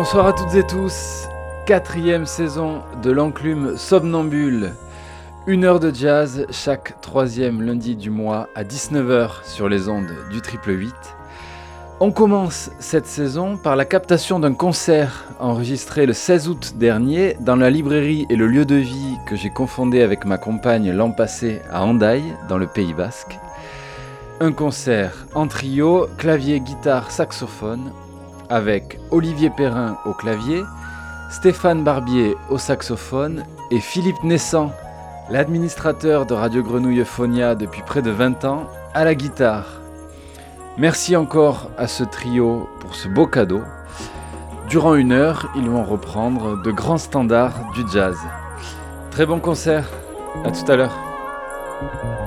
Bonsoir à toutes et tous, quatrième saison de l'enclume somnambule. Une heure de jazz chaque troisième lundi du mois à 19h sur les ondes du triple 8. On commence cette saison par la captation d'un concert enregistré le 16 août dernier dans la librairie et le lieu de vie que j'ai confondé avec ma compagne l'an passé à Hendaye, dans le Pays Basque. Un concert en trio, clavier, guitare, saxophone, avec Olivier Perrin au clavier, Stéphane Barbier au saxophone et Philippe Naissant, l'administrateur de Radio Grenouille Phonia depuis près de 20 ans, à la guitare. Merci encore à ce trio pour ce beau cadeau. Durant une heure, ils vont reprendre de grands standards du jazz. Très bon concert, à tout à l'heure.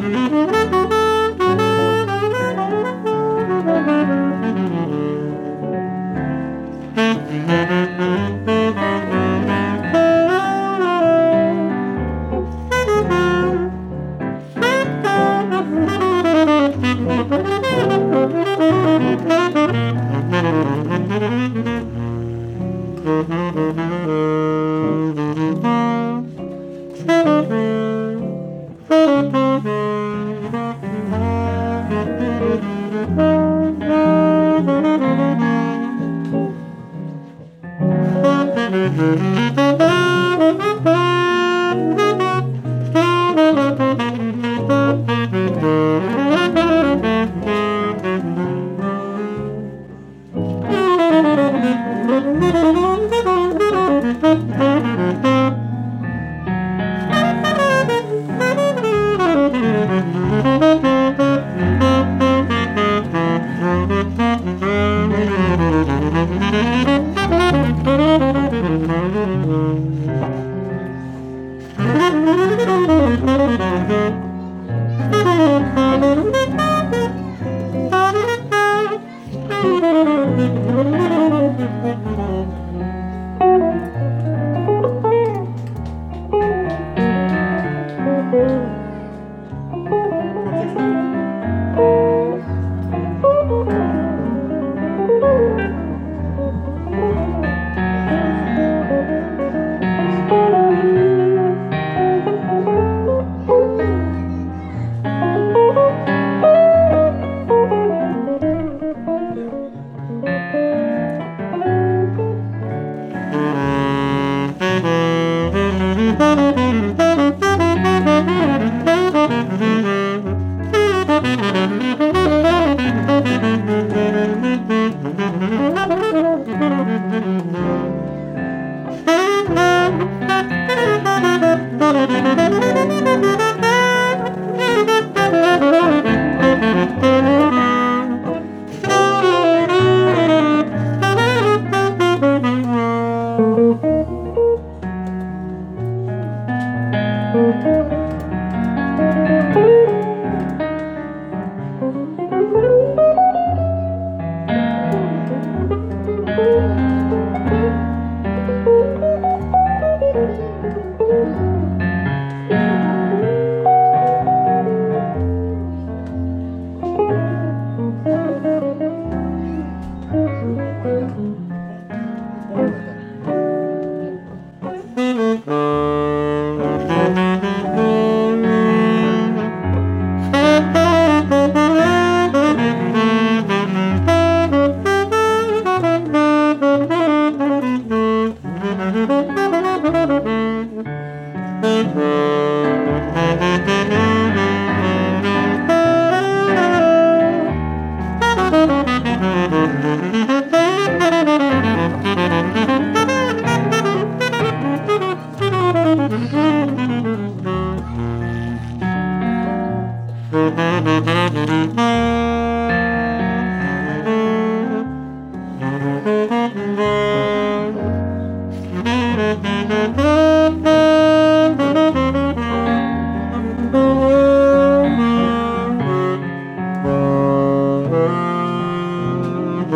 Música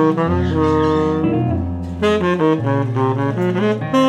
Thank you.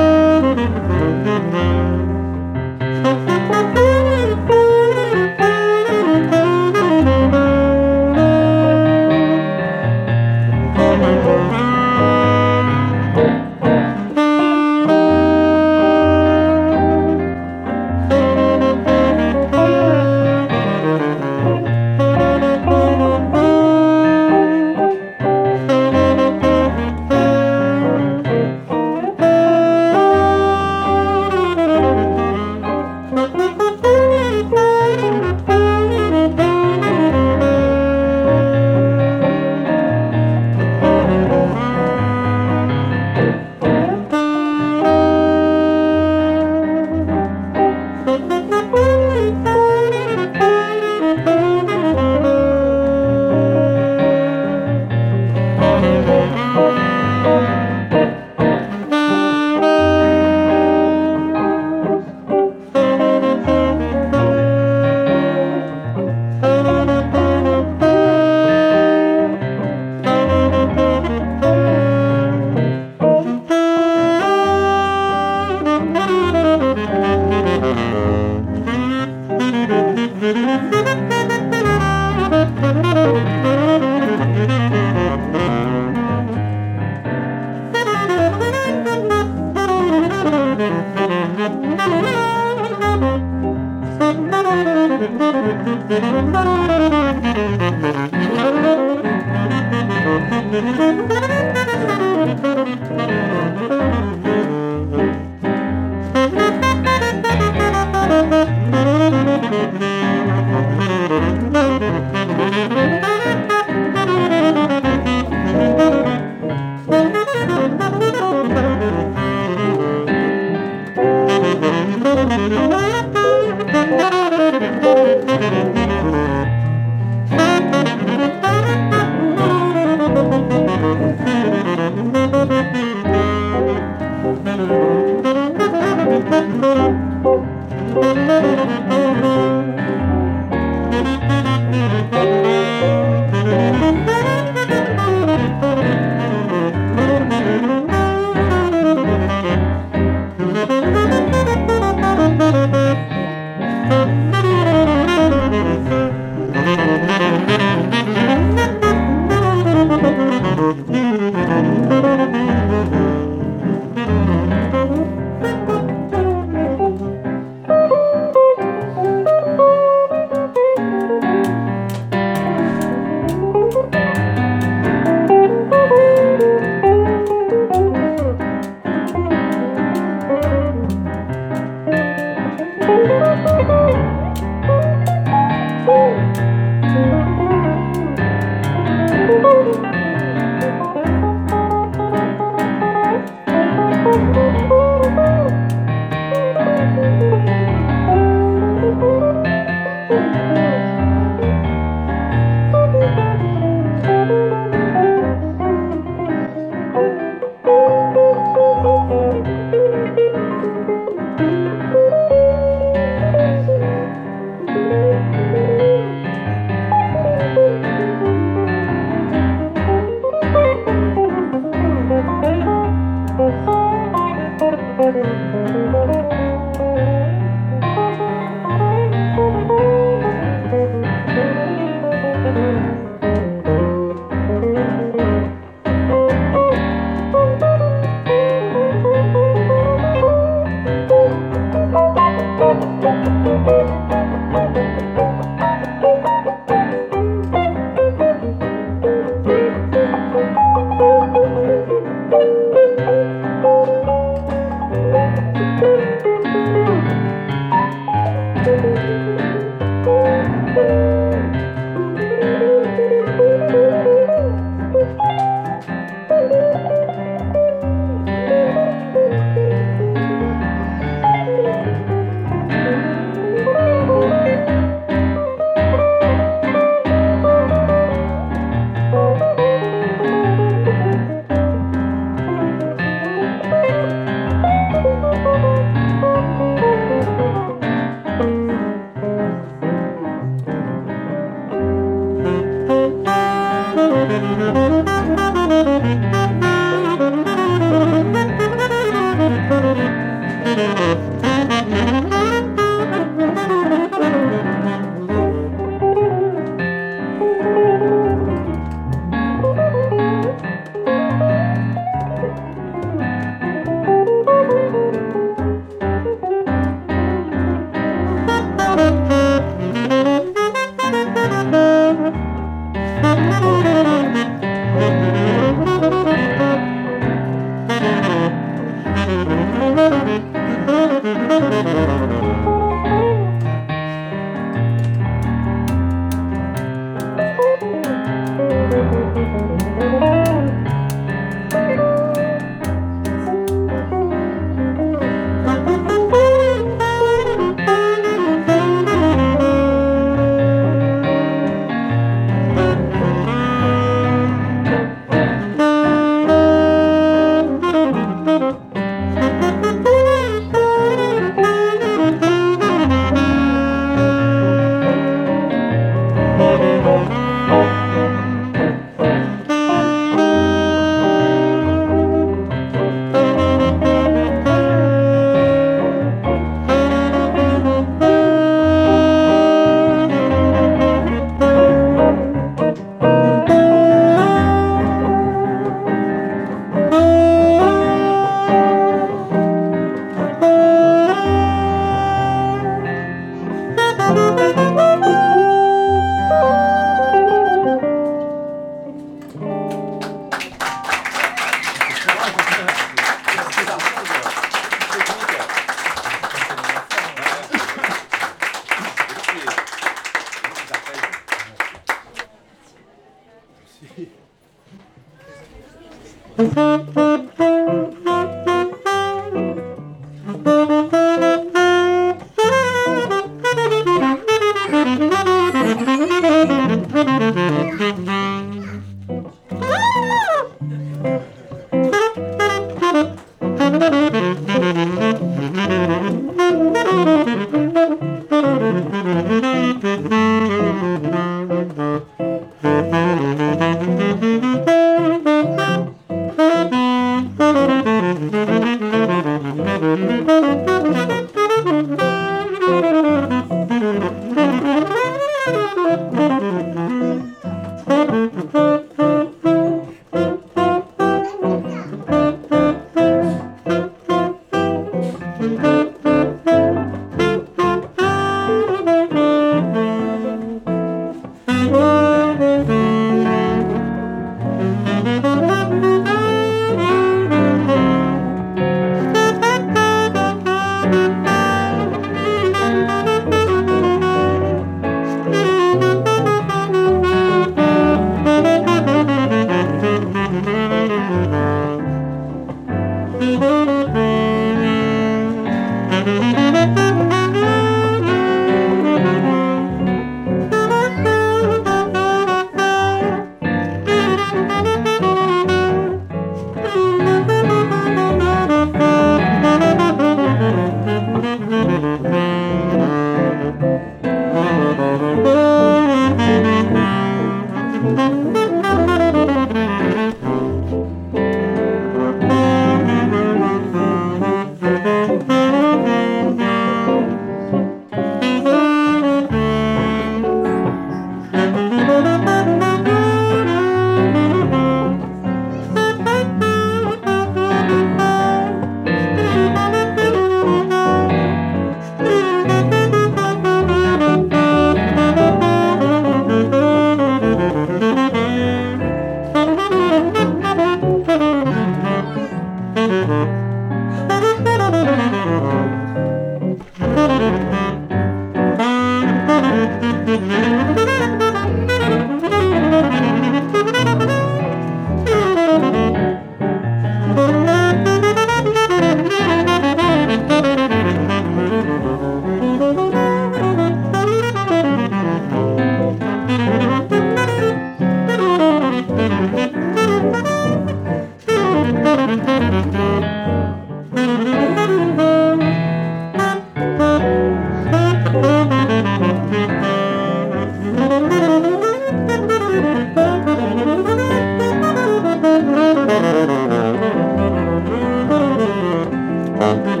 Thank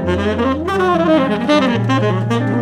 you.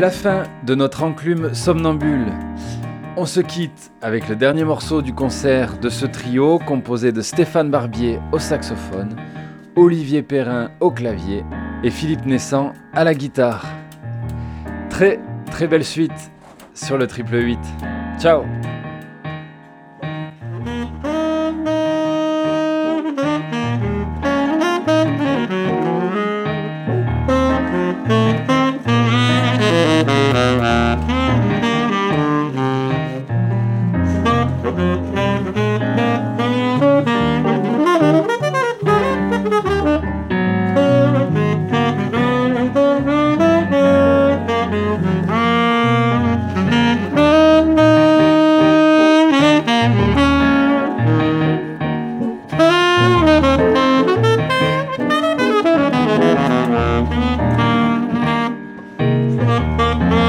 La fin de notre enclume somnambule. On se quitte avec le dernier morceau du concert de ce trio composé de Stéphane Barbier au saxophone, Olivier Perrin au clavier et Philippe Naissant à la guitare. Très très belle suite sur le triple 8. Ciao Mm-hmm.